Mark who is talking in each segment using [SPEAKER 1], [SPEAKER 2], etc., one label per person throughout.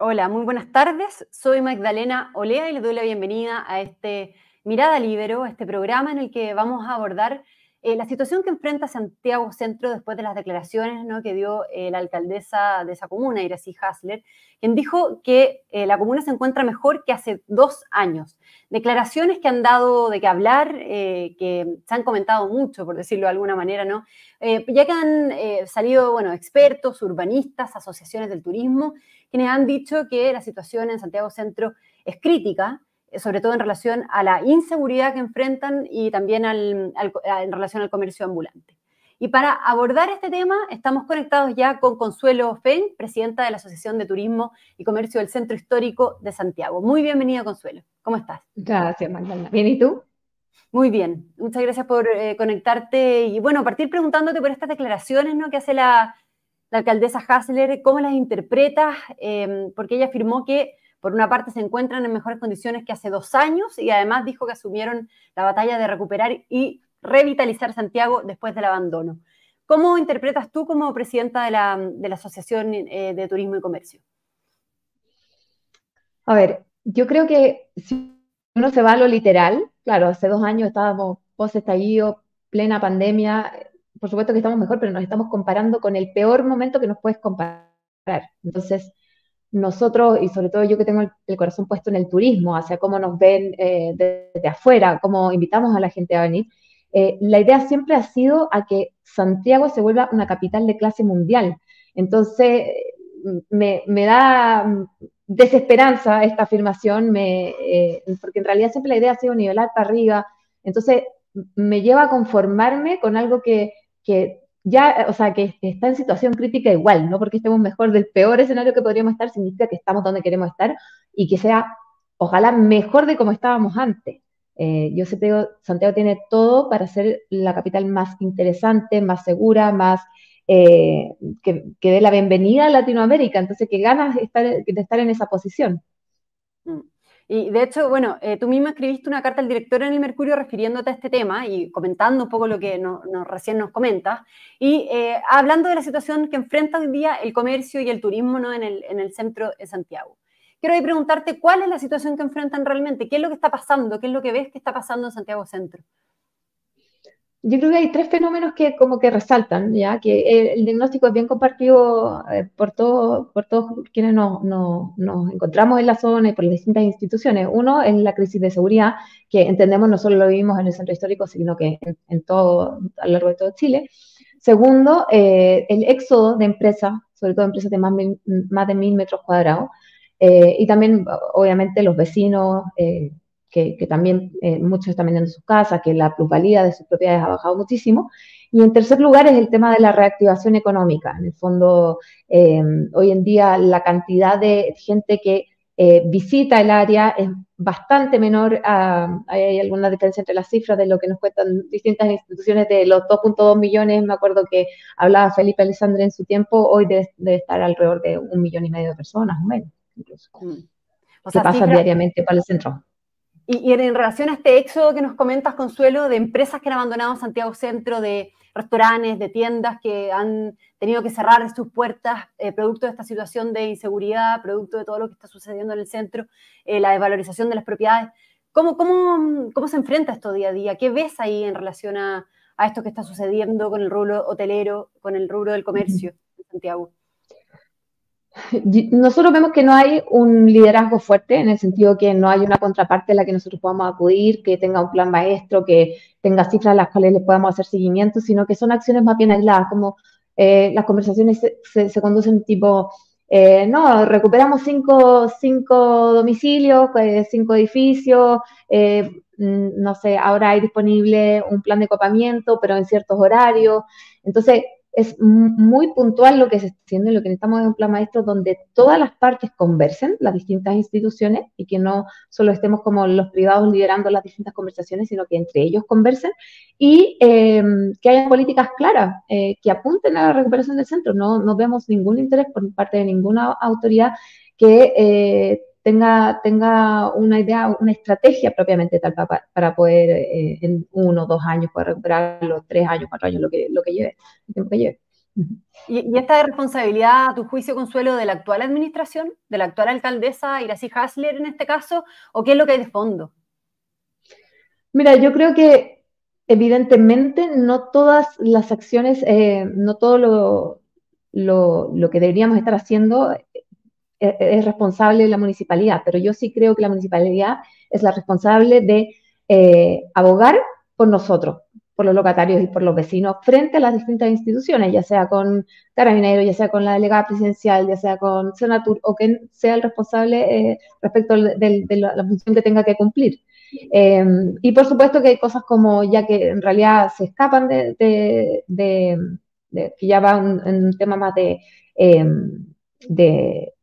[SPEAKER 1] Hola, muy buenas tardes. Soy Magdalena Olea y le doy la bienvenida a este Mirada Libero, este programa en el que vamos a abordar eh, la situación que enfrenta Santiago Centro después de las declaraciones ¿no? que dio eh, la alcaldesa de esa comuna, Iracy Hasler, quien dijo que eh, la comuna se encuentra mejor que hace dos años. Declaraciones que han dado de qué hablar, que se han comentado mucho, por decirlo de alguna manera, ¿no? ya que han salido, bueno, expertos, urbanistas, asociaciones del turismo, quienes han dicho que la situación en Santiago Centro es crítica, sobre todo en relación a la inseguridad que enfrentan y también en relación al comercio ambulante. Y para abordar este tema, estamos conectados ya con Consuelo Fen, presidenta de la Asociación de Turismo y Comercio del Centro Histórico de Santiago. Muy bienvenida, Consuelo. ¿Cómo estás?
[SPEAKER 2] Gracias, Magdalena. ¿Bien y tú?
[SPEAKER 1] Muy bien. Muchas gracias por eh, conectarte y, bueno, partir preguntándote por estas declaraciones ¿no? que hace la, alcaldesa Hassler, ¿cómo las interpretas? Eh, porque ella afirmó que por una parte se encuentran en mejores condiciones que hace dos años y además dijo que asumieron la batalla de recuperar y revitalizar Santiago después del abandono. ¿Cómo interpretas tú como presidenta de la, Asociación eh, de Turismo y Comercio?
[SPEAKER 2] A ver, yo creo que si uno se va a lo literal, claro, hace dos años estábamos post-estallido, plena pandemia, por supuesto que estamos mejor, pero nos estamos comparando con el peor momento que nos puedes comparar. Entonces, nosotros, y sobre todo yo que tengo el, corazón puesto en el turismo, hacia cómo nos ven eh, desde afuera, cómo invitamos a la gente a venir, eh, la idea siempre ha sido a que Santiago se vuelva una capital de clase mundial. Entonces, me, da desesperanza esta afirmación, me, eh, porque en realidad siempre la idea ha sido nivelar para arriba. Entonces, me lleva a conformarme con algo que ya, o sea, que está en situación crítica igual, no porque estemos mejor del peor escenario que podríamos estar, significa que estamos donde queremos estar y que sea, ojalá, mejor de como estábamos antes. Eh, yo sé digo, Santiago tiene todo para ser la capital más interesante, más segura, más eh, que, dé la bienvenida a Latinoamérica. Entonces, que ganas estar, de estar en esa posición.
[SPEAKER 1] Y de hecho, bueno, eh, tú misma escribiste una carta al director en el Mercurio refiriéndote a este tema y comentando un poco lo que recién nos comentas, y eh, hablando de la situación que enfrenta hoy día el comercio y el turismo ¿no? en, el, en el centro de Santiago. Quiero preguntarte cuál es la situación que enfrentan realmente, qué es lo que está pasando, qué es lo que ves que está pasando en Santiago Centro
[SPEAKER 2] yo creo que hay tres fenómenos que como que resaltan, ya que el, diagnóstico es bien compartido eh, por, todo, por todos quienes nos, encontramos en la zona y por las distintas instituciones. Uno es la crisis de seguridad, que entendemos no solo lo vivimos en el centro histórico, sino que en, todo, a lo largo de todo Chile. Segundo, eh, el éxodo de empresas, sobre todo empresas de más, más de mil metros cuadrados, eh, y también, obviamente, los vecinos, que, también eh, muchos están vendiendo sus casas, que la plusvalía de sus propiedades ha bajado muchísimo. Y en tercer lugar es el tema de la reactivación económica. En el fondo, eh, hoy en día la cantidad de gente que eh, visita el área es bastante menor. hay alguna diferencia entre las cifras de lo que nos cuentan distintas instituciones de los 2.2 millones. Me acuerdo que hablaba Felipe Alessandre en su tiempo, hoy debe, estar alrededor de un millón y medio de personas, o menos, incluso. Mm. O sea, pasa diariamente para el centro.
[SPEAKER 1] Y, en relación a este éxodo que nos comentas, Consuelo, de empresas que han abandonado Santiago Centro, de restaurantes, de tiendas que han tenido que cerrar sus puertas, eh, producto de esta situación de inseguridad, producto de todo lo que está sucediendo en el centro, eh, la desvalorización de las propiedades. ¿Cómo, cómo, cómo se enfrenta esto día a día? ¿Qué ves ahí en relación a, a esto que está sucediendo con el rubro hotelero, con el rubro del comercio en Santiago?
[SPEAKER 2] Nosotros vemos que no hay un liderazgo fuerte en el sentido que no hay una contraparte a la que nosotros podamos acudir, que tenga un plan maestro, que tenga cifras a las cuales le podamos hacer seguimiento, sino que son acciones más bien aisladas, como eh, las conversaciones se, conducen tipo, eh, no, recuperamos cinco, cinco domicilios, eh, cinco edificios, mm, no sé, ahora hay disponible un plan de copamiento, pero en ciertos horarios. Entonces, es muy puntual lo que se está haciendo y lo que necesitamos es un plan maestro donde todas las partes conversen, las distintas instituciones, y que no solo estemos como los privados liderando las distintas conversaciones, sino que entre ellos conversen y eh, que haya políticas claras eh, que apunten a la recuperación del centro. No, no vemos ningún interés por parte de ninguna autoridad que eh, tenga, tenga una idea, una estrategia propiamente tal para, poder eh, en uno, dos años poder recuperarlo, tres años, cuatro años, lo que, lo que lleve, el tiempo que lleve.
[SPEAKER 1] ¿Y, esta responsabilidad, a tu juicio, Consuelo, de la actual administración, de la actual alcaldesa Iracy Hasler en este caso, o qué es lo que hay de fondo?
[SPEAKER 2] Mira, yo creo que evidentemente no todas las acciones, eh, no todo lo, lo, que deberíamos estar haciendo es, responsable la municipalidad, pero yo sí creo que la municipalidad es la responsable de eh, abogar por nosotros, por los locatarios y por los vecinos frente a las distintas instituciones, ya sea con Carabineros, ya sea con la delegada presidencial, ya sea con Senatur o quien sea el responsable eh, respecto de, la, función que tenga que cumplir. Em, y por supuesto que hay cosas como ya que en realidad se escapan de, que ya va en un tema más em, de,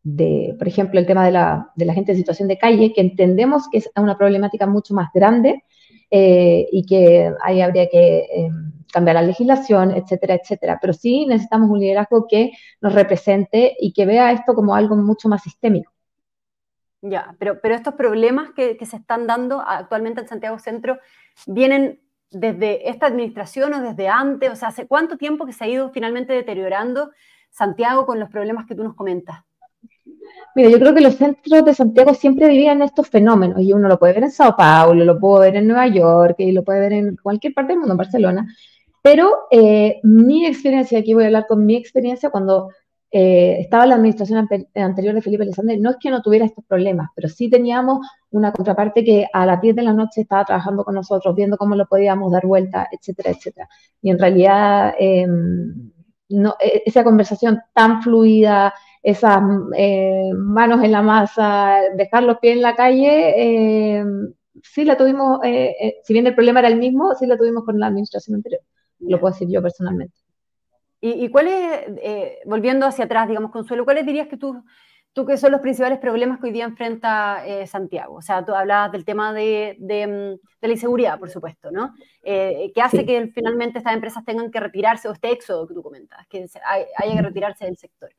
[SPEAKER 2] por ejemplo, el tema de la, gente en situación de calle, que entendemos que es una problemática mucho más grande eh, y que ahí habría que eh, cambiar la legislación, etcétera, etcétera. Pero sí necesitamos un liderazgo que nos represente y que vea esto como algo mucho más sistémico.
[SPEAKER 1] Ya, pero, estos problemas que se están dando actualmente en Santiago Centro vienen desde esta administración o desde antes, o sea, ¿hace cuánto tiempo que se ha ido finalmente deteriorando Santiago con los problemas que tú nos comentas?
[SPEAKER 2] Mira, yo creo que los centros de Santiago siempre vivían estos fenómenos y uno lo puede ver en Sao Paulo, lo puede ver en Nueva York y lo puede ver en cualquier parte del mundo, en Barcelona. Pero eh, mi experiencia, aquí voy a hablar con mi experiencia cuando eh, estaba en la administración anterior de Felipe Alexander, no es que no tuviera estos problemas, pero sí teníamos una contraparte que a las 10 de la noche estaba trabajando con nosotros, viendo cómo lo podíamos dar vuelta, etcétera, etcétera. Y en realidad, em, no, e, esa conversación tan fluida, esas eh, manos en la masa, dejar los pies en la calle, eh, sí la tuvimos, eh, si bien el problema era el mismo, sí la tuvimos con la administración anterior, lo puedo decir yo personalmente.
[SPEAKER 1] ¿Y, cuál es, volviendo hacia atrás, digamos, Consuelo, cuáles dirías que tú, tú que son los principales problemas que hoy día enfrenta Santiago? O sea, tú hablabas del tema de, de, la inseguridad, por supuesto, ¿no? que hace que finalmente estas empresas tengan que retirarse, o este éxodo que tú comentas, que haya que retirarse del sector.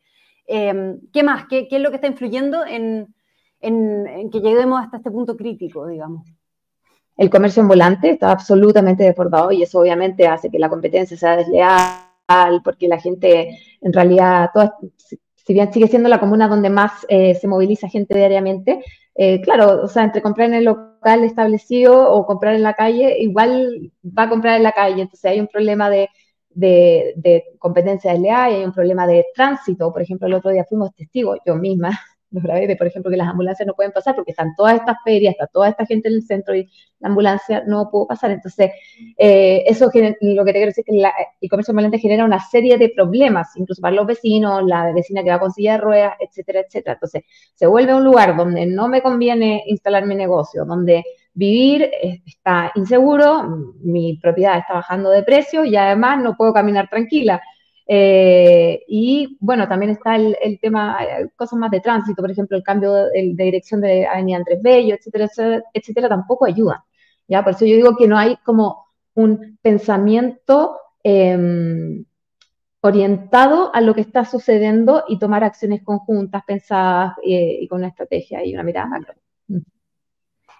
[SPEAKER 1] Em, ¿Qué más? ¿Qué, es lo que está influyendo en, que lleguemos hasta este punto crítico, digamos?
[SPEAKER 2] El comercio en volante está absolutamente desbordado y eso obviamente hace que la competencia sea desleal, porque la gente, en realidad, si bien sigue siendo la comuna donde más eh, se moviliza gente diariamente, eh, claro, o sea, entre comprar en el local establecido o comprar en la calle, igual va a comprar en la calle, entonces hay un problema de de, de competencia y hay un problema de tránsito. Por ejemplo, el otro día fuimos testigos, yo misma, lo grabé, de, por ejemplo, que las ambulancias no pueden pasar porque están todas estas ferias, está toda esta gente en el centro y la ambulancia no pudo pasar. Entonces, eh, eso lo que te quiero decir es que el comercio ambulante genera una serie de problemas, incluso para los vecinos, la vecina que va con silla de ruedas, etcétera, etcétera. Entonces, se vuelve un lugar donde no me conviene instalar mi negocio, donde vivir está inseguro, mi propiedad está bajando de precio y además no puedo caminar tranquila. Eh, y bueno, también está el, tema, cosas más de tránsito, por ejemplo, el cambio de, dirección de Avenida Andrés Bello, etcétera, etcétera, tampoco ayuda. ¿ya? Por eso yo digo que no hay como un pensamiento em, orientado a lo que está sucediendo y tomar acciones conjuntas, pensadas eh, y con una estrategia y una mirada macro.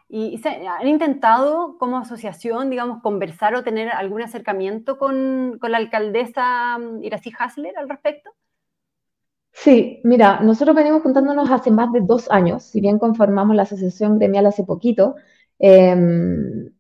[SPEAKER 1] ¿Y han intentado como asociación, digamos, conversar o tener algún acercamiento con, la alcaldesa mm, Iracy Hasler al respecto?
[SPEAKER 2] Sí, mira, nosotros venimos juntándonos hace más de dos años, si bien conformamos la asociación gremial hace poquito, em,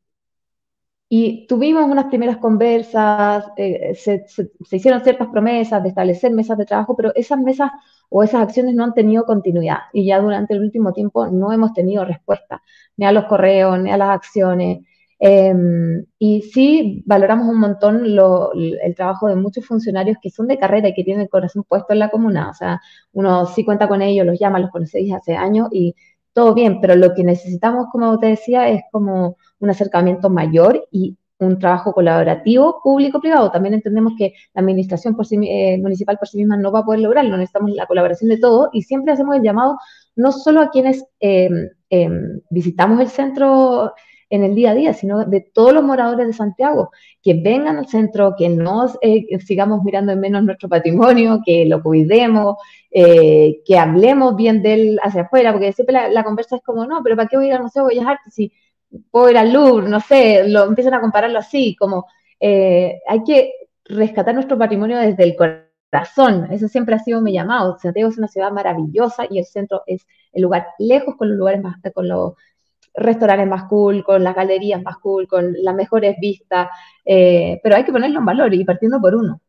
[SPEAKER 2] y tuvimos unas primeras conversas, eh, se, hicieron ciertas promesas de establecer mesas de trabajo, pero esas mesas o esas acciones no han tenido continuidad y ya durante el último tiempo no hemos tenido respuesta ni a los correos, ni a las acciones. Em, y sí valoramos un montón el trabajo de muchos funcionarios que son de carrera y que tienen el corazón puesto en la comuna. O sea, uno sí cuenta con ellos, los llama, los conocéis hace años y todo bien, pero lo que necesitamos, como te decía, es como un acercamiento mayor y un trabajo colaborativo público-privado. También entendemos que la administración eh, municipal por sí misma no va a poder lograrlo, necesitamos la colaboración de todos y siempre hacemos el llamado no solo a quienes em, visitamos el centro en el día a día, sino de todos los moradores de Santiago, que vengan al centro, que no eh, sigamos mirando en menos nuestro patrimonio, que lo cuidemos, eh, que hablemos bien de él hacia afuera, porque siempre la, conversa es como, no, pero ¿para qué voy a ir al Museo de Bellas Artes si puedo ir Louvre? No sé, lo empiezan a compararlo así, como eh, hay que rescatar nuestro patrimonio desde el corazón corazón. Eso siempre ha sido mi llamado. Santiago es una ciudad maravillosa y el centro es el lugar lejos con los lugares más, con los restaurantes más cool, con las galerías más cool, con las mejores vistas, eh, pero hay que ponerlo en valor y partiendo por uno.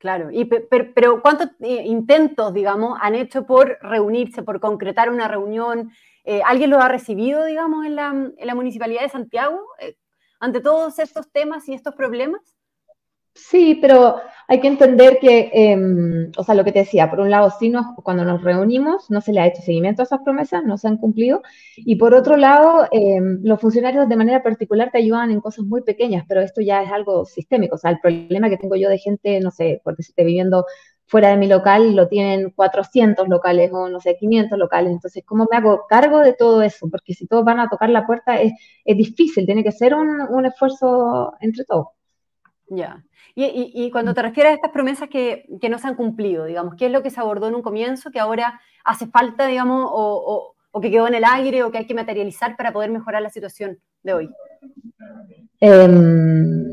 [SPEAKER 1] Claro, y, pero, ¿cuántos eh, intentos, digamos, han hecho por reunirse, por concretar una reunión? Eh, ¿Alguien lo ha recibido, digamos, en la, en la Municipalidad de Santiago ante todos estos temas y estos problemas?
[SPEAKER 2] Sí, pero hay que entender que, em, o sea, lo que te decía, por un lado, sí, cuando nos reunimos no se le ha hecho seguimiento a esas promesas, no se han cumplido, y por otro lado, em, los funcionarios de manera particular te ayudan en cosas muy pequeñas, pero esto ya es algo sistémico, o sea, el problema que tengo yo de gente, no sé, porque si esté viviendo fuera de mi local, lo tienen 400 locales o, no sé, 500 locales, entonces, ¿cómo me hago cargo de todo eso? Porque si todos van a tocar la puerta, es, es difícil, tiene que ser un, un esfuerzo entre todos.
[SPEAKER 1] Ya. Y, cuando te refieres a estas promesas que, no se han cumplido, digamos, ¿qué es lo que se abordó en un comienzo que ahora hace falta, digamos, o, que quedó en el aire o que hay que materializar para poder mejorar la situación de hoy?
[SPEAKER 2] Em,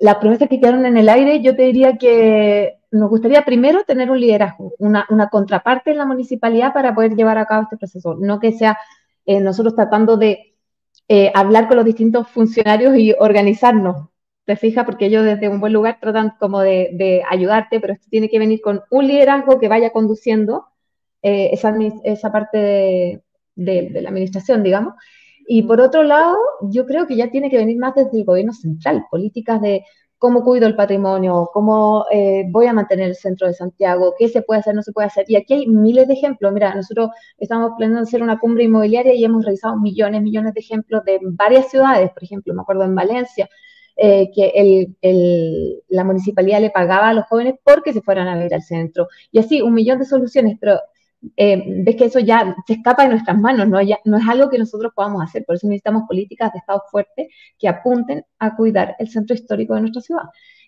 [SPEAKER 2] las promesas que quedaron en el aire, yo te diría que nos gustaría primero tener un liderazgo, una, contraparte en la municipalidad para poder llevar a cabo este proceso, no que sea eh, nosotros tratando de eh, hablar con los distintos funcionarios y organizarnos te fijas, porque ellos desde un buen lugar tratan como de, ayudarte, pero esto tiene que venir con un liderazgo que vaya conduciendo eh, esa, esa, parte de, la administración, digamos. Y por otro lado, yo creo que ya tiene que venir más desde el gobierno central, políticas de cómo cuido el patrimonio, cómo eh, voy a mantener el centro de Santiago, qué se puede hacer, no se puede hacer. Y aquí hay miles de ejemplos. Mira, nosotros estamos planeando hacer una cumbre inmobiliaria y hemos revisado millones, millones de ejemplos de varias ciudades, por ejemplo, me acuerdo en Valencia, eh, que la municipalidad le pagaba a los jóvenes porque se fueran a vivir al centro. Y así, un millón de soluciones, pero eh, ves que eso ya se escapa de nuestras manos, ¿no? no es algo que nosotros podamos hacer, por eso necesitamos políticas de Estado fuertes que apunten a cuidar el centro histórico de nuestra ciudad.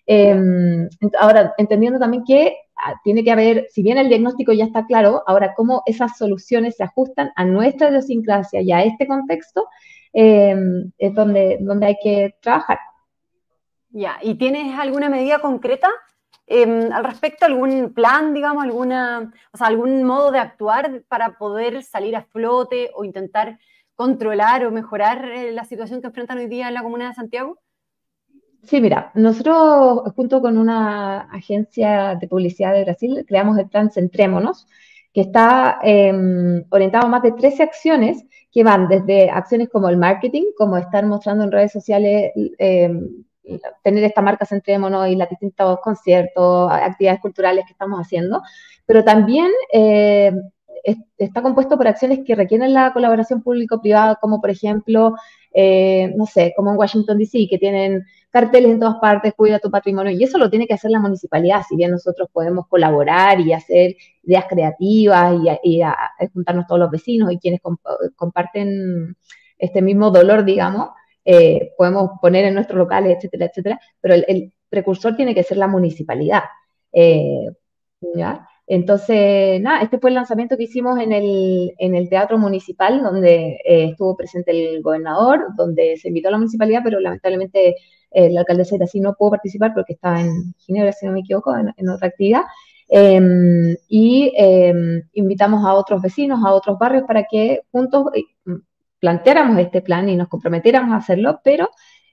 [SPEAKER 2] Em, ahora, entendiendo también que ah, tiene que haber, si bien el diagnóstico ya está claro, ahora cómo esas soluciones se ajustan a nuestra idiosincrasia y a este contexto, em, es donde, donde hay que trabajar.
[SPEAKER 1] Ya, ¿y tienes alguna medida concreta em, al respecto? ¿Algún plan, digamos, alguna, o sea, algún modo de actuar para poder salir a flote o intentar controlar o mejorar eh, la situación que enfrentan hoy día en la Comuna de Santiago?
[SPEAKER 2] Sí, mira, nosotros junto con una agencia de publicidad de Brasil creamos el plan Centrémonos, que está em, orientado a más de 13 acciones que van desde acciones como el marketing, como estar mostrando en redes sociales em, tener esta marca Centrémonos y los distintos conciertos, actividades culturales que estamos haciendo, pero también eh, está compuesto por acciones que requieren la colaboración público-privada, como por ejemplo, eh, no sé, como en Washington DC, que tienen carteles en todas partes, cuida tu patrimonio, y eso lo tiene que hacer la municipalidad, si bien nosotros podemos colaborar y hacer ideas creativas y, juntarnos todos los vecinos y quienes comparten este mismo dolor, digamos, eh, podemos poner en nuestros locales, etcétera, etcétera, pero el, precursor tiene que ser la municipalidad. Eh, Entonces, nada, este fue el lanzamiento que hicimos en el, en el Teatro Municipal, donde eh, estuvo presente el gobernador, donde se invitó a la municipalidad, pero lamentablemente la alcaldesa de así no pudo participar porque estaba en Ginebra, si no me equivoco, en, otra actividad. Em, y em, invitamos a otros vecinos, a otros barrios, para que juntos planteáramos este plan y nos comprometiéramos a hacerlo, pero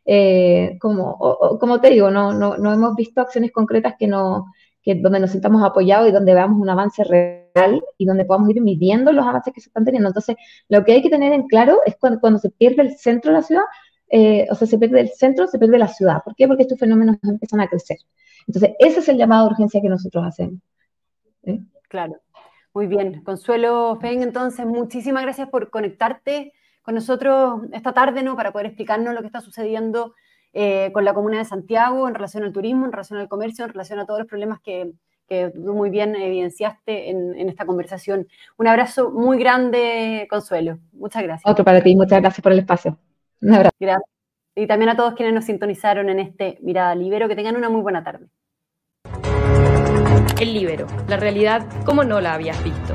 [SPEAKER 2] eh, como, como te digo, no, no, no, hemos visto acciones concretas que no, que donde nos sintamos apoyados y donde veamos un avance real y donde podamos ir midiendo los avances que se están teniendo. Entonces, lo que hay que tener en claro es cuando, cuando se pierde el centro de la ciudad, eh, o sea, se pierde el centro, se pierde la ciudad. ¿Por qué? Porque estos fenómenos empiezan a crecer. Entonces, ese es el llamado de urgencia que nosotros hacemos.
[SPEAKER 1] Claro. Muy bien. Consuelo Feng, entonces, muchísimas gracias por conectarte con nosotros esta tarde, ¿no? Para poder explicarnos lo que está sucediendo eh, con la Comuna de Santiago en relación al turismo, en relación al comercio, en relación a todos los problemas que, que tú muy bien evidenciaste en, esta conversación. Un abrazo muy grande, Consuelo. Muchas gracias.
[SPEAKER 2] Otro para ti, muchas gracias por el espacio. Un abrazo.
[SPEAKER 1] Gracias. Y también a todos quienes nos sintonizaron en este Mirada Libero, que tengan una muy buena tarde.
[SPEAKER 3] El Libero, la realidad como no la habías visto.